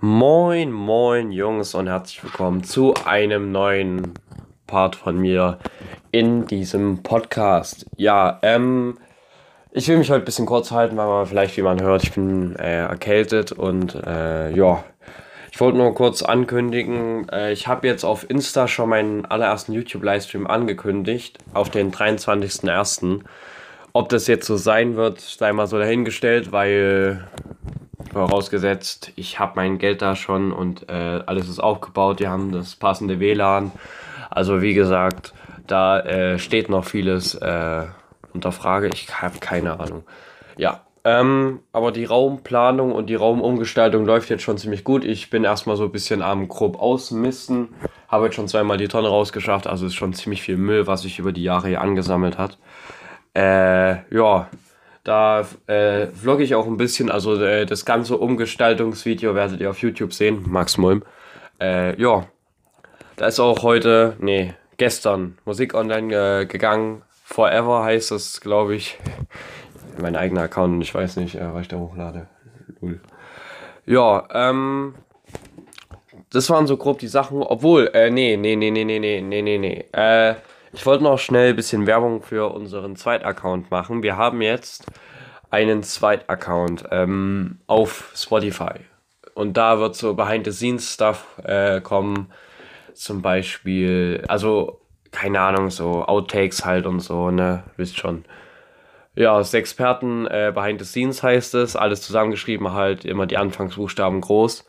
Moin, moin Jungs und herzlich willkommen zu einem neuen Part von mir in diesem Podcast. Ja, ähm, ich will mich heute ein bisschen kurz halten, weil man vielleicht, wie man hört, ich bin äh, erkältet und äh, ja, ich wollte nur kurz ankündigen, äh, ich habe jetzt auf Insta schon meinen allerersten YouTube-Livestream angekündigt, auf den 23.01. Ob das jetzt so sein wird, sei mal so dahingestellt, weil Vorausgesetzt, ich habe mein Geld da schon und äh, alles ist aufgebaut, die haben das passende WLAN. Also wie gesagt, da äh, steht noch vieles äh, unter Frage. Ich habe keine Ahnung. Ja, ähm, aber die Raumplanung und die Raumumgestaltung läuft jetzt schon ziemlich gut. Ich bin erstmal so ein bisschen am grob ausmisten. Habe jetzt schon zweimal die Tonne rausgeschafft. Also ist schon ziemlich viel Müll, was sich über die Jahre hier angesammelt hat. Äh, ja, da äh, vlogge ich auch ein bisschen, also äh, das ganze Umgestaltungsvideo werdet ihr auf YouTube sehen, Max Mulm. Äh, ja, da ist auch heute, nee, gestern Musik online äh, gegangen. Forever heißt das, glaube ich. Mein eigener Account, ich weiß nicht, äh, was ich da hochlade. Ja, ähm, das waren so grob die Sachen. Obwohl, äh, nee, nee, nee, nee, nee, nee, nee, nee, nee. Äh, ich wollte noch schnell ein bisschen Werbung für unseren Zweitaccount machen. Wir haben jetzt einen Zweitaccount ähm, auf Spotify. Und da wird so Behind-the-Scenes-Stuff äh, kommen. Zum Beispiel, also, keine Ahnung, so Outtakes halt und so, ne? Wisst schon. Ja, Experten äh, Behind the Scenes heißt es. Alles zusammengeschrieben, halt immer die Anfangsbuchstaben groß.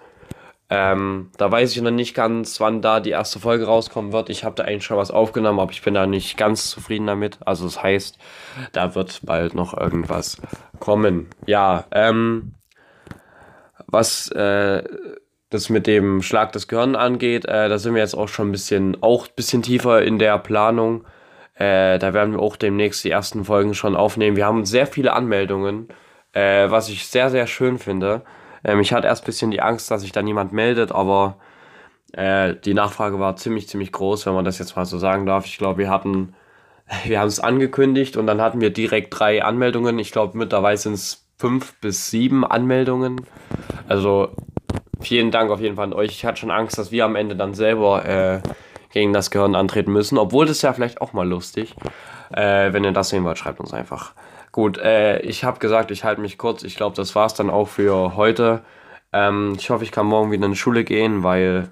Ähm, da weiß ich noch nicht ganz, wann da die erste Folge rauskommen wird. Ich habe da eigentlich schon was aufgenommen, aber ich bin da nicht ganz zufrieden damit. Also das heißt, da wird bald noch irgendwas kommen. Ja, ähm, was äh, das mit dem Schlag des Gehirns angeht, äh, da sind wir jetzt auch schon ein bisschen, auch ein bisschen tiefer in der Planung. Äh, da werden wir auch demnächst die ersten Folgen schon aufnehmen. Wir haben sehr viele Anmeldungen, äh, was ich sehr, sehr schön finde. Ähm, ich hatte erst ein bisschen die Angst, dass sich da niemand meldet, aber äh, die Nachfrage war ziemlich, ziemlich groß, wenn man das jetzt mal so sagen darf. Ich glaube, wir hatten, wir haben es angekündigt und dann hatten wir direkt drei Anmeldungen. Ich glaube, mittlerweile sind es fünf bis sieben Anmeldungen. Also vielen Dank auf jeden Fall an euch. Ich hatte schon Angst, dass wir am Ende dann selber äh, gegen das Gehirn antreten müssen, obwohl das ja vielleicht auch mal lustig. Äh, wenn ihr das sehen wollt, schreibt uns einfach. Gut, äh, ich habe gesagt, ich halte mich kurz. Ich glaube, das war es dann auch für heute. Ähm, ich hoffe, ich kann morgen wieder in die Schule gehen, weil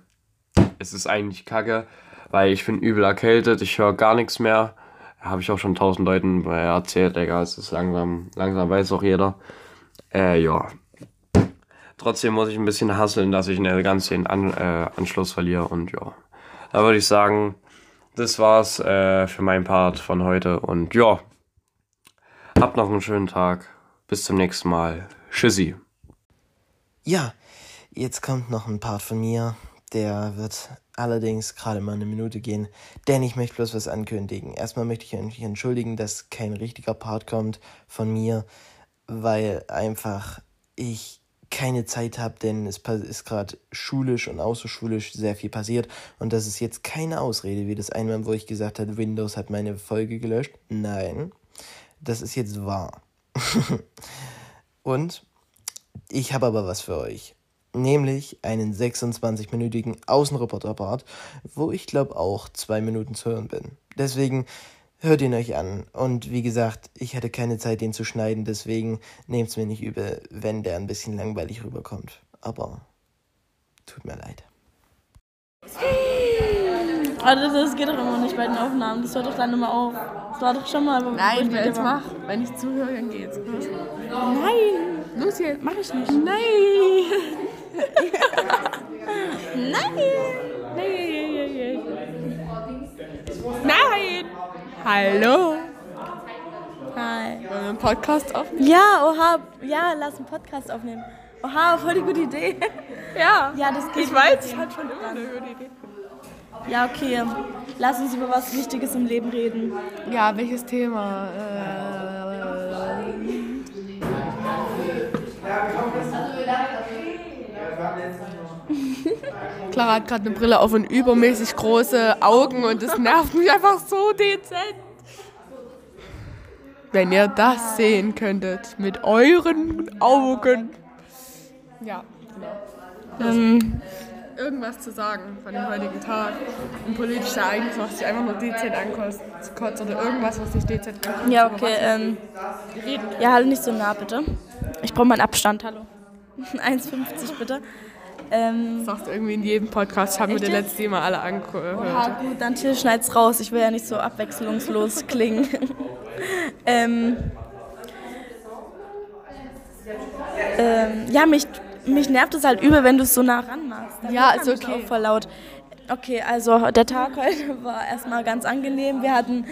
es ist eigentlich kacke, weil ich bin übel erkältet. Ich höre gar nichts mehr. Habe ich auch schon tausend Leuten erzählt, Digga. Es ist langsam, langsam weiß auch jeder. Äh, ja. Trotzdem muss ich ein bisschen hasseln, dass ich eine ganz den An äh, Anschluss verliere und ja. Da würde ich sagen, das war's äh, für meinen Part von heute und ja, Habt noch einen schönen Tag. Bis zum nächsten Mal. Tschüssi. Ja, jetzt kommt noch ein Part von mir. Der wird allerdings gerade mal eine Minute gehen, denn ich möchte bloß was ankündigen. Erstmal möchte ich mich entschuldigen, dass kein richtiger Part kommt von mir, weil einfach ich keine Zeit habe, denn es ist gerade schulisch und außerschulisch sehr viel passiert und das ist jetzt keine Ausrede, wie das einmal, wo ich gesagt habe, Windows hat meine Folge gelöscht. Nein, das ist jetzt wahr. Und ich habe aber was für euch. Nämlich einen 26-minütigen Außenreporter-Part, wo ich glaube auch zwei Minuten zu hören bin. Deswegen hört ihn euch an. Und wie gesagt, ich hatte keine Zeit, den zu schneiden, deswegen nehmt es mir nicht übel, wenn der ein bisschen langweilig rüberkommt. Aber tut mir leid. Also das geht doch immer nicht bei den Aufnahmen. Das hört doch dann immer auf. Das war doch schon mal. Nein, wenn ich mach. Wenn ich zuhöre, dann geht's. Nein! Los jetzt. Mach ich nicht. Nein! Nein! Nein! Nein! Hallo! Hi. Wollen wir einen Podcast aufnehmen? Ja, oha. Ja, lass einen Podcast aufnehmen. Oha, voll die gute Idee. Ja. Ja, das geht. Ich weiß, ich hatte schon immer eine gute Idee. Ja, okay. Lass uns über was Wichtiges im Leben reden. Ja, welches Thema? Äh, Clara hat gerade eine Brille auf und übermäßig große Augen und das nervt mich einfach so dezent. Wenn ihr das sehen könntet mit euren Augen. Ja, Ähm, Irgendwas zu sagen von dem heutigen Tag. Ein politisches Ereignis, was dich einfach nur dezent ankotzt oder irgendwas, was dich dezent ankotzt. ja, okay. Ähm, ja, halt nicht so nah, bitte. Ich brauche meinen Abstand, hallo. 1,50 bitte. Ähm, Sagst du irgendwie in jedem Podcast, haben wir Echt die jetzt? letzte Mal alle angehört. ja, gut, dann schneid's raus. Ich will ja nicht so abwechslungslos klingen. ähm, ähm, ja, mich, mich nervt es halt übel, wenn du es so nah ran machst. Dann Ja, ist mich okay. Auch voll laut. Okay, also der Tag heute war erstmal ganz angenehm. Wir hatten,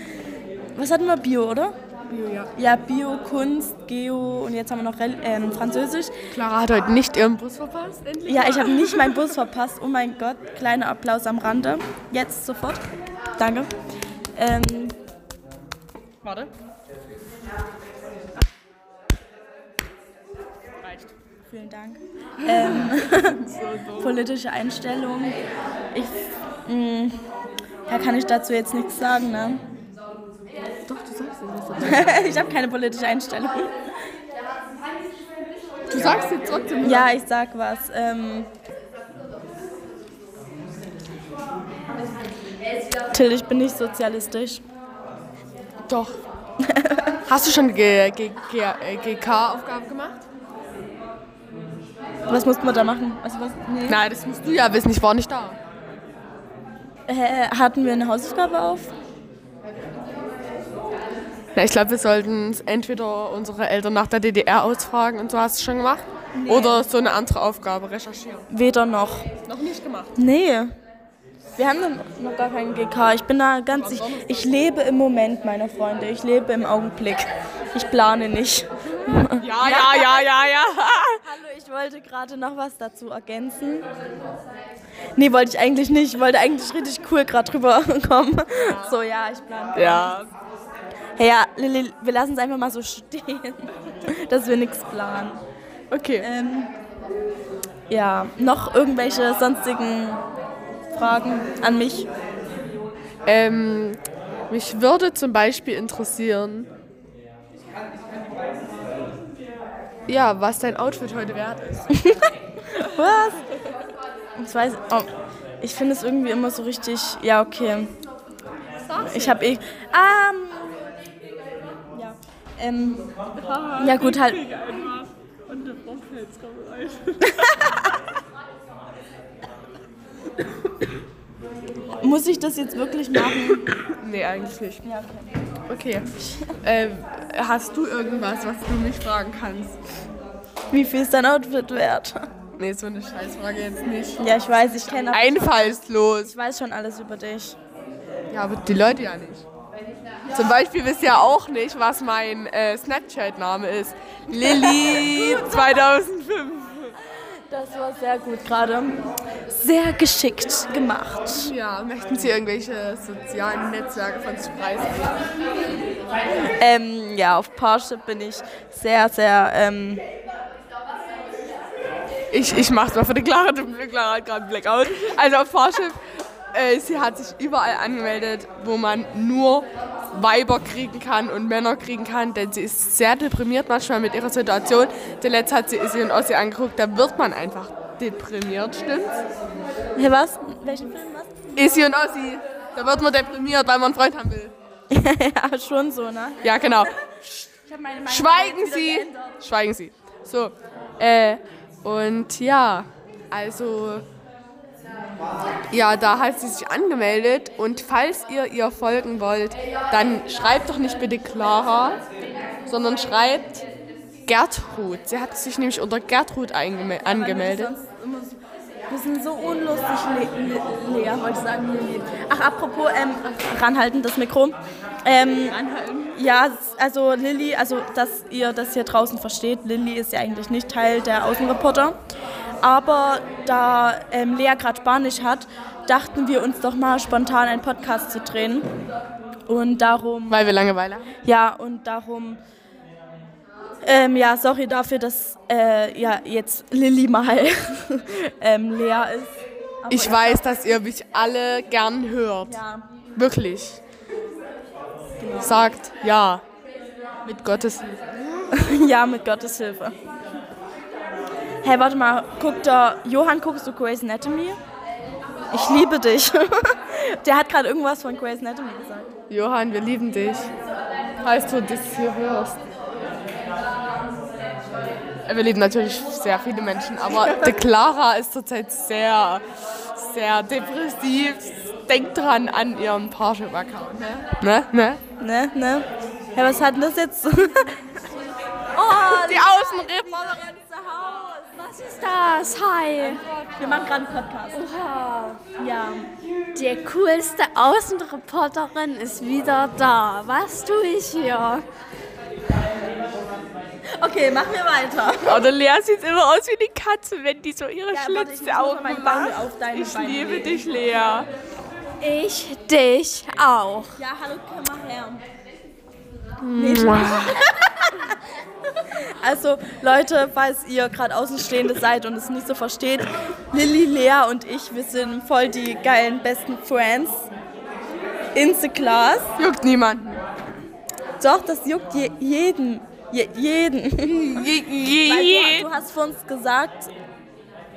was hatten wir? Bio, oder? Bio, ja. Ja, Bio, Kunst, Geo und jetzt haben wir noch ähm, Französisch. Clara hat heute nicht ihren Bus verpasst, endlich. Ja, ich habe nicht meinen Bus verpasst. Oh mein Gott, kleiner Applaus am Rande. Jetzt sofort. Danke. Ähm, Warte. Vielen Dank. Ähm, politische Einstellung. Ich, mh, ja, kann ich dazu jetzt nichts sagen, ne? Doch, du sagst es ich habe keine politische Einstellung. Du sagst jetzt trotzdem. Ja, ich sag was. Ähm, Till, ich bin nicht sozialistisch. Doch. Hast du schon G- G- G- äh, gemacht? Was muss man da machen? Also was? Nee. Nein, das musst du ja wissen, ich war nicht da. Äh, hatten wir eine Hausaufgabe auf? Na, ich glaube, wir sollten entweder unsere Eltern nach der DDR ausfragen und so hast du schon gemacht. Oder so eine andere Aufgabe recherchieren. Weder noch. Noch nicht gemacht. Nee. Wir haben noch- noch gar keinen GK. Ich bin da ganz. Ich, ich lebe im Moment, meine Freunde. Ich lebe im Augenblick. Ich plane nicht. Ja, ja, ja, ja, ja. Hallo, ich wollte gerade noch was dazu ergänzen. Nee, wollte ich eigentlich nicht. Ich wollte eigentlich richtig cool gerade drüber kommen. So, ja, ich plane. Ja. Hey, ja, Lilly, wir lassen es einfach mal so stehen, dass wir nichts planen. Okay. Ähm, ja, noch irgendwelche sonstigen Fragen an mich? Ähm, mich würde zum Beispiel interessieren, ja, was dein Outfit heute wert ist. Was? Ich weiß, oh, ich finde es irgendwie immer so richtig, ja, okay. Ich habe eh, ähm, ja, ähm, ja gut, halt. Muss ich das jetzt wirklich machen? Nee, eigentlich nicht. Ja, okay. Okay. Ähm, hast du irgendwas, was du mich fragen kannst? Wie viel ist dein Outfit wert? Nee, so eine Scheißfrage jetzt nicht. Ja, ich weiß, ich kenne. Einfallslos. Ich weiß schon alles über dich. Ja, aber die Leute ja nicht. Zum Beispiel wisst ihr auch nicht, was mein äh, Snapchat-Name ist. Lilly 2005. Das war sehr gut gerade. Sehr geschickt gemacht. Ja, möchten Sie irgendwelche sozialen Netzwerke von sich preisgeben? Ähm, ja, auf Parship bin ich sehr, sehr, ähm, Ich, ich mach's mal für die Clara, die Clara hat gerade einen Blackout. Also auf Parship, äh, sie hat sich überall angemeldet, wo man nur Weiber kriegen kann und Männer kriegen kann, denn sie ist sehr deprimiert manchmal mit ihrer Situation. Zuletzt hat sie Issy und Ossi angeguckt, da wird man einfach deprimiert, stimmt's? hey, was? Welchen Film was? Issy und Ossi, da wird man deprimiert, weil man einen Freund haben will. ja, schon so, ne? Ja, genau. Ich hab meine Meinung Schweigen Sie! Schweigen Sie. So, äh, und ja, also, ja, da hat sie sich angemeldet und falls ihr ihr folgen wollt, dann schreibt doch nicht bitte Clara, sondern schreibt Gertrud. Sie hat sich nämlich unter Gertrud angemeldet. Wir sind so unlustig, Le wollte ich sagen. Lilly. Ach, apropos, ähm, ranhalten, das Mikro. Ähm, ja, also Lilly, also dass ihr das hier draußen versteht, Lilly ist ja eigentlich nicht Teil der Außenreporter. Aber da ähm, Lea gerade Spanisch hat, dachten wir uns doch mal spontan einen Podcast zu drehen. Und darum Weil wir Langeweile haben. Ja, und darum, ähm, ja, sorry dafür, dass äh, ja, jetzt Lilly mal ähm, leer ist. Aber Ich weiß, dass ihr mich alle gern hört. Ja, Wirklich. Sagt ja. Mit Gottes Hilfe. ja, mit Gottes Hilfe. Hey, warte mal, guckt der Johann, guckst du Grey's Anatomy? Ich liebe dich. Der hat gerade irgendwas von Grey's Anatomy gesagt. Johann, wir lieben dich. Heißt du das hier hörst. Wir lieben natürlich sehr viele Menschen, aber die Clara ist zurzeit sehr, sehr depressiv. Denkt dran an ihren Parship-Account, ne? Ne? Ne? Ne, ne? Ja, was hat denn das jetzt? oh, Die Außenreporterin Hause. Was ist das? Hi. Wir machen gerade einen Podcast. Oha. Ja. Die coolste Außenreporterin ist wieder da. Was tue ich hier? Okay, machen wir weiter. Oder Lea sieht immer aus wie die Katze, wenn die so ihre Ja, warte, ich Schlitze mal Augen meinen Bauch macht. auf deine Ich Beine liebe legen. dich, Lea. Ich dich auch. Ja, hallo, komm mal her. Also, Leute, falls ihr gerade Außenstehende seid und es nicht so versteht, Lilly, Lea und ich, wir sind voll die geilen, besten Friends in the class. Juckt niemanden. Doch, das juckt je, jeden. Je, jeden. Weil du, du hast vor uns gesagt,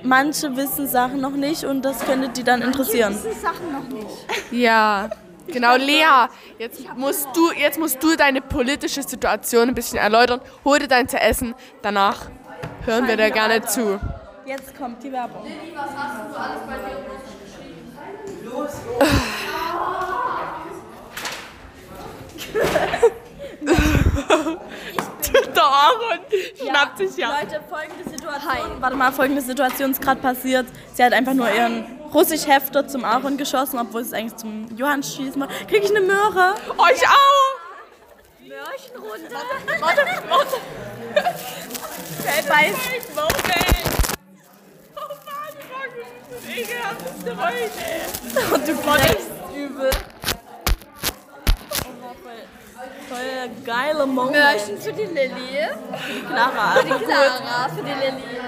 manche wissen Sachen noch nicht und das könnte die dann interessieren. Sachen noch nicht. Ja, genau, Lea. Jetzt musst, du, jetzt musst du deine politische Situation ein bisschen erläutern. Hol dir dein zu essen. Danach hören wir dir gerne zu. Jetzt kommt die Werbung. Der Aaron schnappt sich ja. Leute, folgende Situation. Warte mal, folgende Situation ist gerade passiert. Sie hat einfach nur ihren Russisch-Hefter zum Aaron geschossen, obwohl sie es eigentlich zum Johann schießen wollte. Krieg ich eine Möhre? Euch auch. Mörchen runter. Warte, warte. Bei Moment. Oh Mann, das ist ekelhafteste heute. und du kriegst übel. Voll geile Moment. Mörchen für die Lilly. Clara. Für die Clara, für die Lilly.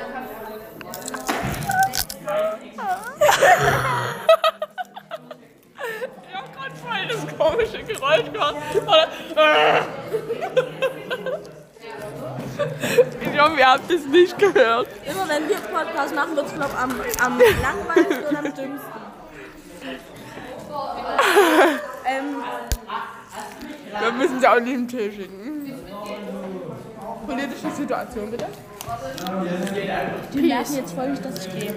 Nicht gehört. Immer wenn wir Podcast machen, wird es, glaube am, am langweiligsten und am dümmsten. ähm, Wir müssen sie auch nicht im Tee schicken. Politische Situation, bitte. die merken jetzt voll nicht, dass ich gehe.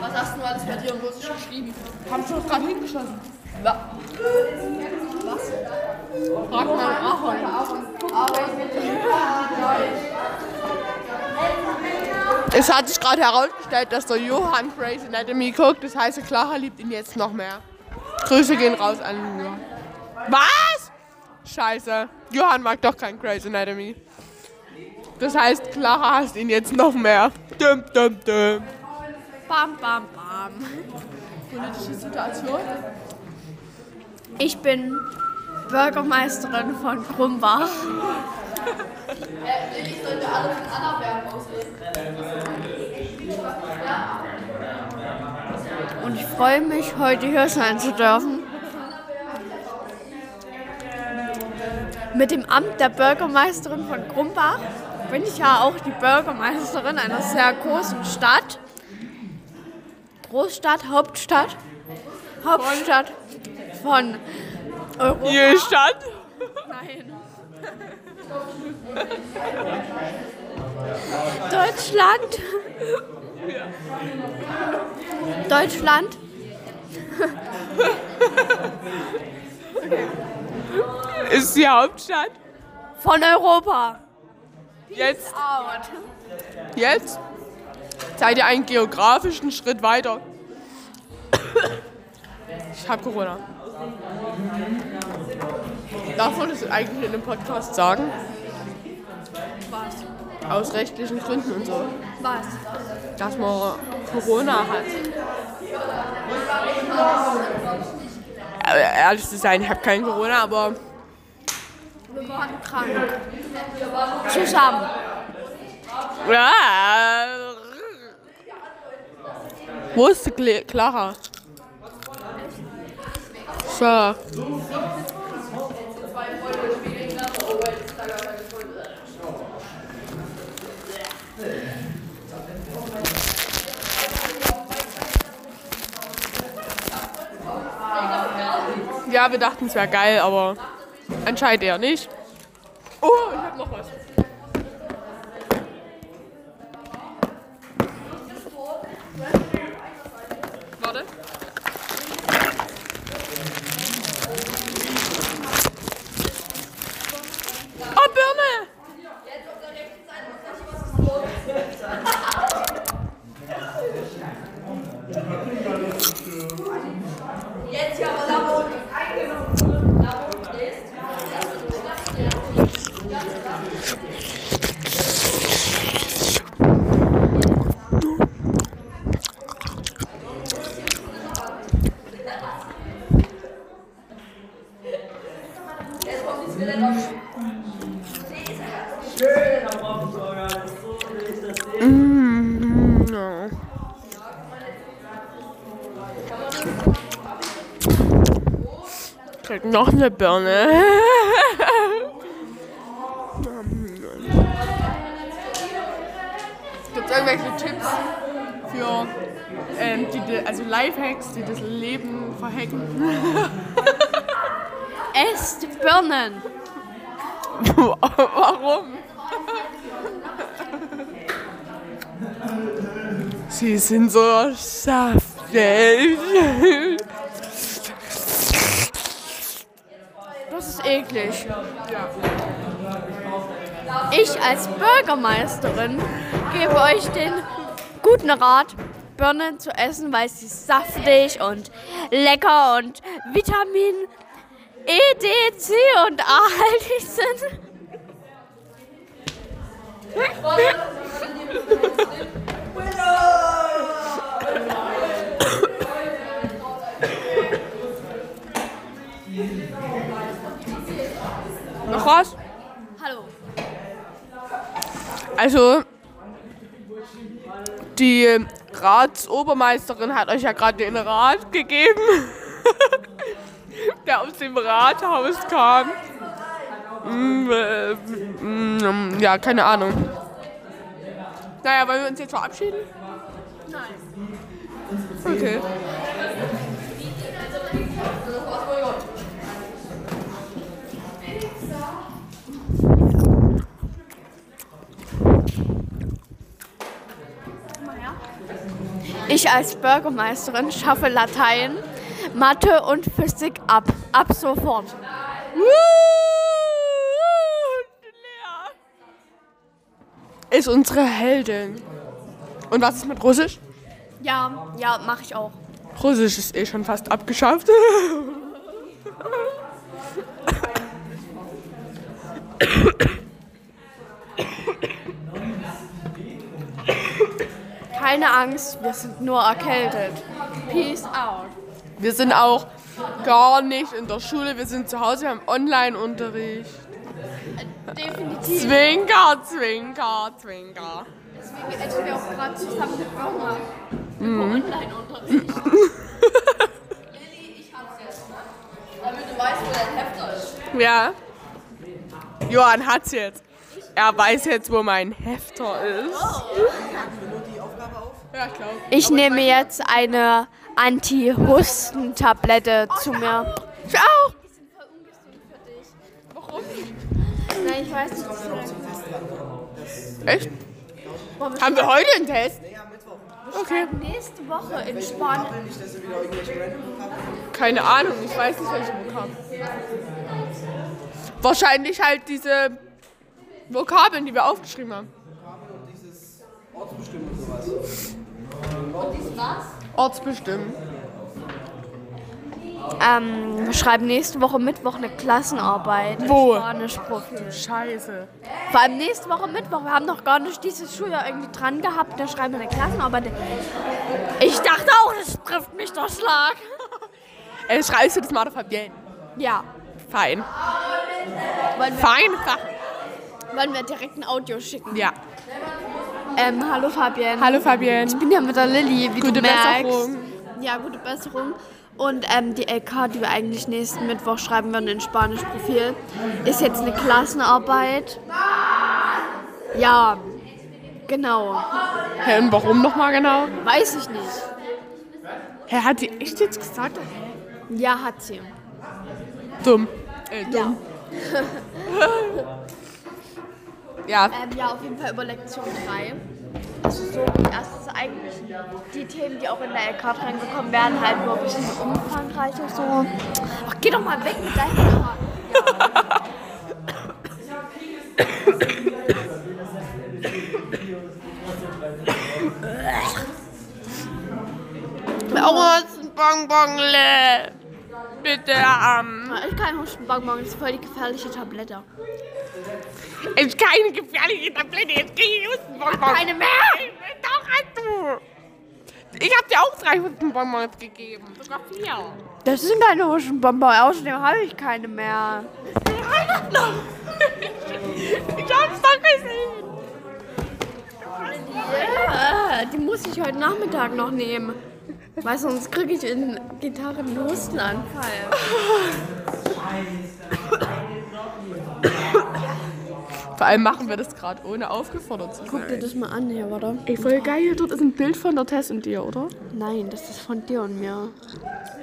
Was hast du alles bei dir im Russisch geschrieben? Haben Sie uns gerade hingeschossen? Was? Frag mal Ahorn. Es hat sich gerade herausgestellt, dass der Johann Grey's Anatomy guckt. Das heißt, Clara liebt ihn jetzt noch mehr. Grüße gehen raus an Johann. Was? Scheiße. Johann mag doch kein Grey's Anatomy. Das heißt, Clara hasst ihn jetzt noch mehr. Dum, dum, dum. Bam, bam, bam. Politische Situation? Ich bin Bürgermeisterin von Krumbach. Und ich freue mich, heute hier sein zu dürfen. Mit dem Amt der Bürgermeisterin von Krumbach bin ich ja auch die Bürgermeisterin einer sehr großen Stadt. Großstadt, Hauptstadt. Hauptstadt von Europa. Hier stand. Nein. Deutschland. Deutschland. Ist die Hauptstadt. Von Europa. Jetzt, jetzt seid ihr einen geografischen Schritt weiter. Ich hab Corona. Darf man das eigentlich in einem Podcast sagen? Was? Aus rechtlichen Gründen und so. Was? Dass man Corona hat. Äh, Ehrlich zu sein, ich habe kein Corona, aber Wir waren krank. Zusammen. Ja. Wo ist die Clara? So. Ja, wir dachten, es wäre geil, aber anscheinend eher nicht. Oh, ich hab noch was. Warte. Oh, Birne! No. Krieg noch eine Birne. Gibt es irgendwelche Tipps für ähm, die, also Lifehacks, die das Leben verhacken? Esst Birnen. Warum? Sie sind so saftig. Eklig. Ich als Bürgermeisterin gebe euch den guten Rat, Birnen zu essen, weil sie saftig und lecker und Vitamin E, D, C und A haltig sind. Was? Hallo. Also, die Ratsobermeisterin hat euch ja gerade den Rat gegeben, der aus dem Rathaus kam. Mm, äh, mm, ja, keine Ahnung. Naja, wollen wir uns jetzt verabschieden? Nein. Okay. Ich als Bürgermeisterin schaffe Latein, Mathe und Physik ab. Ab sofort. Ist unsere Heldin. Und was ist mit Russisch? Ja, ja, mache ich auch. Russisch ist eh schon fast abgeschafft. Keine Angst, wir sind nur erkältet. Peace out. Wir sind auch gar nicht in der Schule, wir sind zu Hause, wir haben Online-Unterricht. Definitiv. Zwinker, zwinker, zwinker. Deswegen essen wir auch gerade zusammen mit Burger. Online-Unterricht. Ja. Johann hat's jetzt. Er weiß jetzt, wo mein Hefter ist. Ja, ich glaube. Ich nehme jetzt eine Anti-Husten-Tablette zu mir. Ich auch. Nein, ich weiß nicht. Echt? Haben wir heute einen Test? Okay. Nächste Woche in Spanien. Keine Ahnung, ich weiß nicht, welche Vokabeln. Wahrscheinlich halt diese Vokabeln, die wir aufgeschrieben haben. Ortsbestimmen. Ähm, wir schreiben nächste Woche Mittwoch eine Klassenarbeit. Wo? Spanischprofil. Scheiße. Vor allem nächste Woche Mittwoch. Wir haben noch gar nicht dieses Schuljahr irgendwie dran gehabt. Da schreiben wir eine Klassenarbeit. Ich dachte auch, das trifft mich der Schlag. Äh, schreibst du das mal auf Fabienne? Ja. Fein. Wollen wir, Fein wollen wir direkt ein Audio schicken? Ja. Ähm, hallo Fabian. Hallo Fabienne. Ich bin ja mit der Lilly, wie Gute du merkst. Besserung. Ja, gute Besserung. Und ähm, die LK, die wir eigentlich nächsten Mittwoch schreiben werden in Spanisch-Profil, ist jetzt eine Klassenarbeit. Ja, genau. Hä, und warum nochmal genau? Weiß ich nicht. Hä, hat sie echt jetzt gesagt? Ja, hat sie. Dumm. Äh, dumm. Ja. Ähm, ja, auf jeden Fall über Lektion 3. Also so erstens eigentlich die Themen, die auch in der LK reingekommen werden, halt nur ein bisschen umfangreicher so. Ach, geh doch mal weg mit deinem Haar. Hustenbonbonle. Bitte, ähm. Ich kann Hustenbonbon, das ist voll die gefährliche Tablette. Ist keine gefährliche Tablette, jetzt krieg ich Hustenbonbons. Keine mehr! Doch, hast du. Ich hab dir auch drei Hustenbonbons gegeben. Sogar vier. Das sind keine Hustenbonbon, außerdem habe ich keine mehr. Ich hab's doch gesehen. Ja, die muss ich heute Nachmittag noch nehmen. Weil sonst kriege ich in Gitarre einen Hustenanfall. Vor allem machen wir das gerade, ohne aufgefordert zu Guck dir sein. das mal an hier, warte. Ey, voll geil. Dort ist ein Bild von der Tess und dir, oder? Nein, das ist von dir und mir.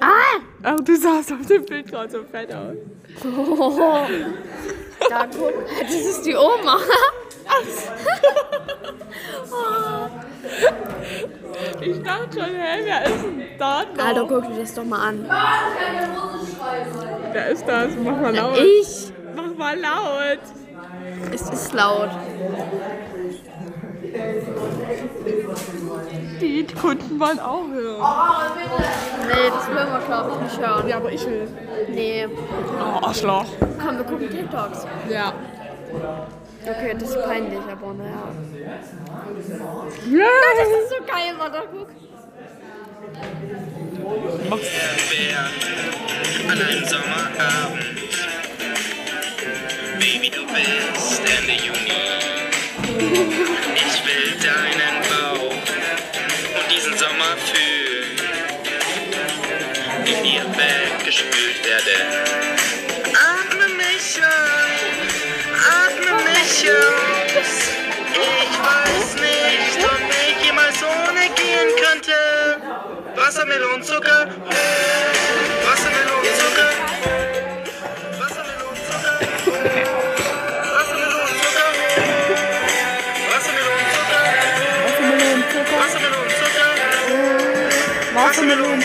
Oh, du sahst auf dem Bild gerade so fett aus. Da guck, das ist die Oma. Ich dachte schon, hä, wer ist denn da noch? Alter, guck dir das doch mal an. Wer ist das? Mach mal laut. Ich. Mach mal laut. Es ist laut. Die Kunden wollen auch hören. Nee, das wollen wir, glaube ich, nicht hören. Ja, aber ich will. Nee. Oh, Arschloch. Komm, wir gucken TikToks. Ja. Okay, das ist peinlich, aber naja. Ja. Das ist so geil, warte, guck. Bär an einem Sommerabend. Ich will deinen Bauch und diesen Sommer fühlen, in dir weggespült werde. Atme mich an, atme mich aus. Ich weiß nicht, ob ich jemals ohne gehen könnte. Wassermelonenzucker, Wassermelonenzucker,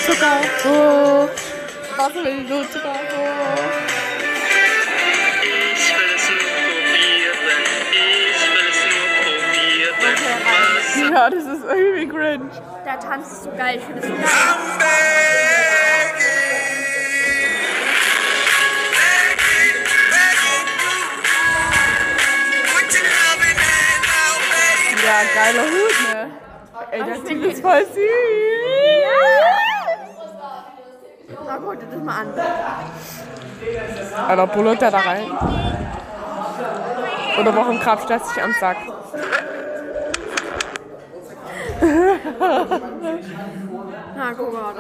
Wassermelonenzucker. Oh. Wassermelonenzucker. Oh. Ich will es nur probieren, ich will es nur probieren. Ja, das ist irgendwie cringe. Der Tanz ist so geil, ich finde das so geil. Ja, geiler Hut, ne? Ey, der Ding ist voll süß. Guck dir das mal an. Alter, bullert der da rein. Oder warum krabst du sich am Sack? Na, guck mal.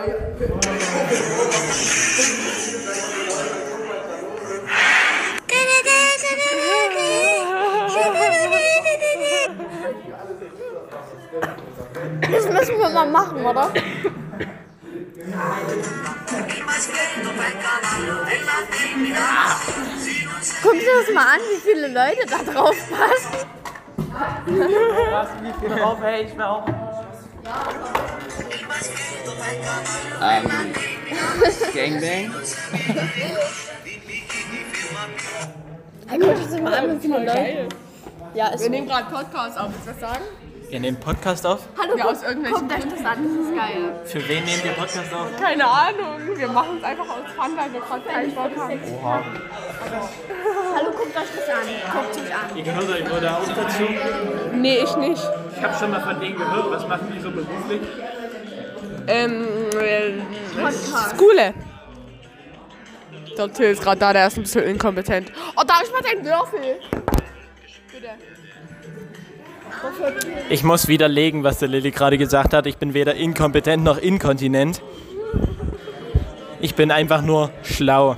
Das müssen wir mal machen, oder? Guck dir das mal an, wie viele Leute da drauf passen. Wie viel drauf? Hey, ich will auch. Ähm, Gangbang? Hey, guck dir das mal an, wie viele Leute. Ja, ist Wir nehmen gerade Podcast auf. Willst du was sagen? Ihr nehmt Podcast auf? Hallo, Ja, aus irgendwelchen guckt euch das an, das ist geil. Für wen nehmt ihr Podcast auf? Keine Ahnung. Wir machen es einfach aus Fun, weil wir gerade keinen Bock haben. Hallo, guckt euch das an. Guckt sich an. Ihr gehört euch wurde auch dazu. Nee, ich nicht. Ich habe schon mal von denen gehört. Was machen die so beruflich? Ähm, äh, Skule. Der Till ist gerade da, der ist ein bisschen inkompetent. Oh, darf ich mal deinen Würfel? Ich muss widerlegen, was der Lilly gerade gesagt hat. Ich bin weder inkompetent noch inkontinent. Ich bin einfach nur schlau.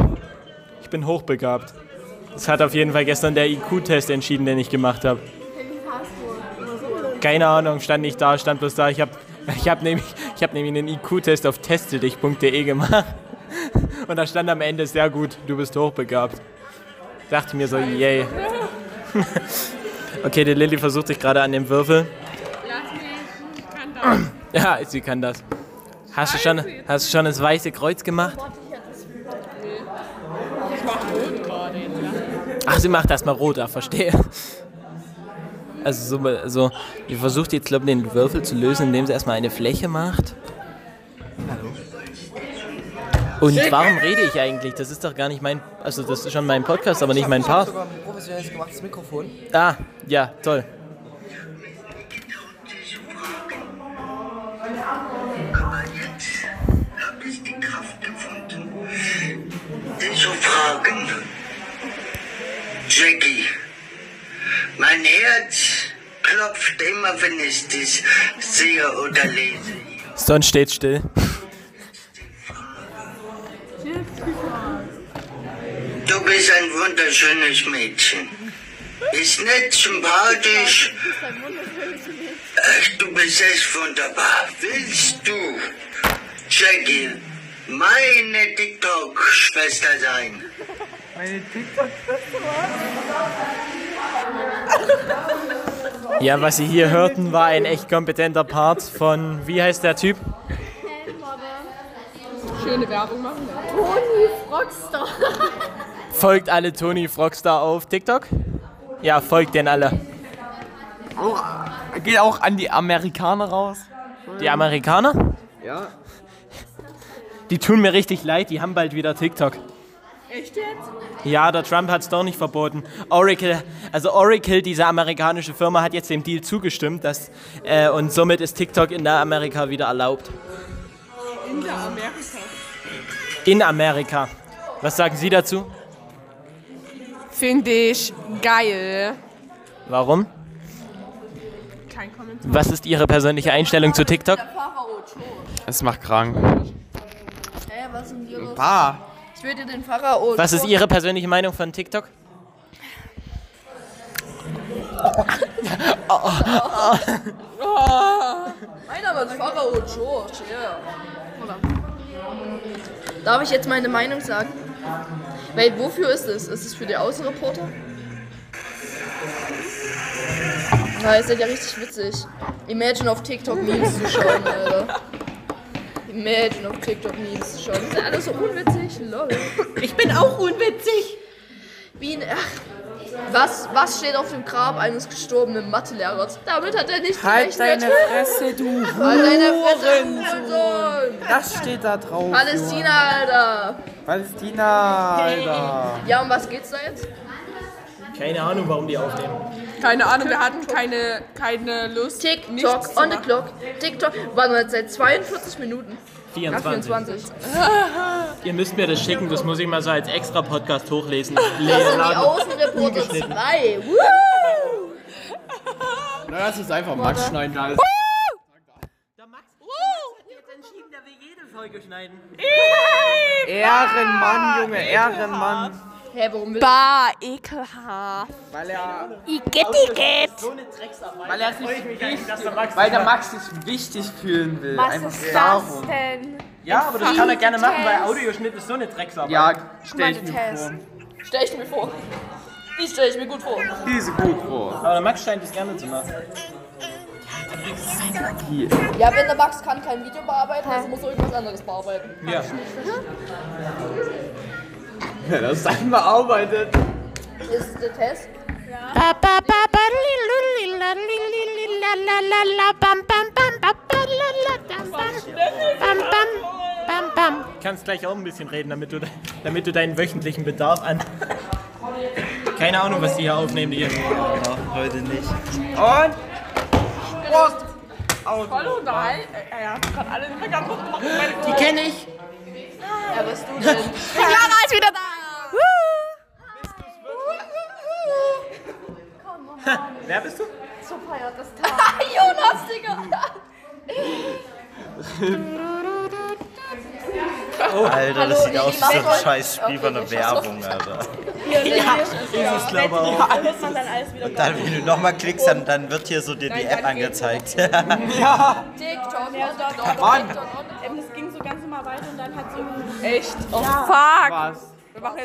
Ich bin hochbegabt. Das hat auf jeden Fall gestern der IQ-Test entschieden, den ich gemacht habe. Keine Ahnung, stand nicht da, stand bloß da. Ich habe ich hab nämlich, ich hab nämlich einen IQ-Test auf testedich.de gemacht. Und Und da stand am Ende sehr gut, du bist hochbegabt. Dachte mir so, yay. Okay, die Lilly versucht sich gerade an dem Würfel. Ja, sie kann das. Hast du schon, hast du schon das weiße Kreuz gemacht? Ach, sie macht erstmal rot, ah, verstehe. Also so, so sie versucht jetzt, glaube ich, den Würfel zu lösen, indem sie erstmal eine Fläche macht. Und warum rede ich eigentlich? Das ist doch gar nicht mein, also das ist schon mein Podcast, aber nicht mein Part. sogar ein professionelles gemachtes Mikrofon. Ah, ja, toll. Aber jetzt habe ich die Kraft gefunden, dich zu fragen. Jackie, mein Herz klopft immer, wenn ich dich sehe oder lese. Sonst steht still. Du bist ein wunderschönes Mädchen. Ist nett, sympathisch. Ach, du bist echt wunderbar. Willst du, Jackie, meine TikTok-Schwester sein? Ja, was Sie hier hörten, war ein echt kompetenter Part von, wie heißt der Typ? Schöne Werbung machen. Toni Frogstar. Folgt alle Tony Frogstar auf TikTok? Ja, folgt den alle. Geht auch an die Amerikaner raus. Die Amerikaner? Ja. Die tun mir richtig leid, die haben bald wieder TikTok. Echt jetzt? Ja, der Trump hat es doch nicht verboten. Oracle, also Oracle, diese amerikanische Firma, hat jetzt dem Deal zugestimmt, dass, äh, und somit ist TikTok in der Amerika wieder erlaubt. In der Amerika. In Amerika. Was sagen Sie dazu? Finde ich geil. Warum? Kein Kommentar. Was ist Ihre persönliche Einstellung zu TikTok? Es macht krank. Hä, was ist denn hier los? Bah. Ich will dir den Pharao. Was ist Ihre persönliche Meinung von TikTok? Mein Name ist Pharao George. Yeah. Darf ich jetzt meine Meinung sagen? Weil, wofür ist es? Ist es für die Außenreporter? Ja, ist ja richtig witzig. Imagine auf TikTok Memes zu schauen, Alter. Imagine auf TikTok Memes zu schauen. Ist ja alles so unwitzig? Lol. Ich bin auch unwitzig. Wie ein, ach, was, was steht auf dem Grab eines gestorbenen Mathelehrers? Damit hat er nicht Halt deine. Fresse, du Halt deine Fresse, Hurensohn. Hurensohn. Das steht da drauf. Palästina, Alter. Palästina, Alter. Ja, um was geht's da jetzt? Keine Ahnung, warum die aufnehmen. Keine Ahnung, wir hatten keine, keine Lust. TikTok on the clock. TikTok. Warte mal, seit 42 Minuten. Ach, 24. 24. Ihr müsst mir das schicken, das muss ich mal so als extra Podcast hochlesen. Das sind die Außenreporter 2. Woo! Na, lass uns einfach Max schneiden. Da ist Ehrenmann, Junge, Ehrenmann. Hä, warum Bah, ekelhaft. Weil er, Igitt, Igitt. weil er sich wichtig, weil der Max sich wichtig fühlen will. Einfach darum. denn? Ja, aber das kann er gerne machen, weil Audioschnitt ist so eine Drecksarbeit. Ja, stell ich mir Test. vor. Stell ich mir vor. Die stell ich mir gut vor. Diese gut vor. Aber der Max scheint es gerne zu machen. Ja, wenn der Max kann kein Video bearbeiten, also muss er irgendwas anderes bearbeiten. Ja. Ja, das ist dann bearbeitet. Ist der Test? Kannst gleich auch ein bisschen reden, damit du, damit du deinen wöchentlichen Bedarf an. Keine Ahnung, was die hier aufnehmen, die hier. Heute nicht. Und? Prost! Voll unterhalten. Ja, gerade alle nicht mehr kaputt gemacht. Meine Die kenne ich. Ja, was du denn? Clara ist wieder da. Wer bist du? So feiert das Tag. Jonas, Digga. Alter, das sieht aus wie so ein scheiß Spiel Okay, von einer. Werbung, Alter. Ist es, glaube ich. auch. Da muss man dann alles wieder Und dann, wenn du nochmal klickst, dann, dann wird hier so dir die App angezeigt. TikTok, TikTok, TikTok. Ähm, das ging so ganz normal mal weiter und dann hat sie. Echt? Oh Ja. fuck! Was? Wir machen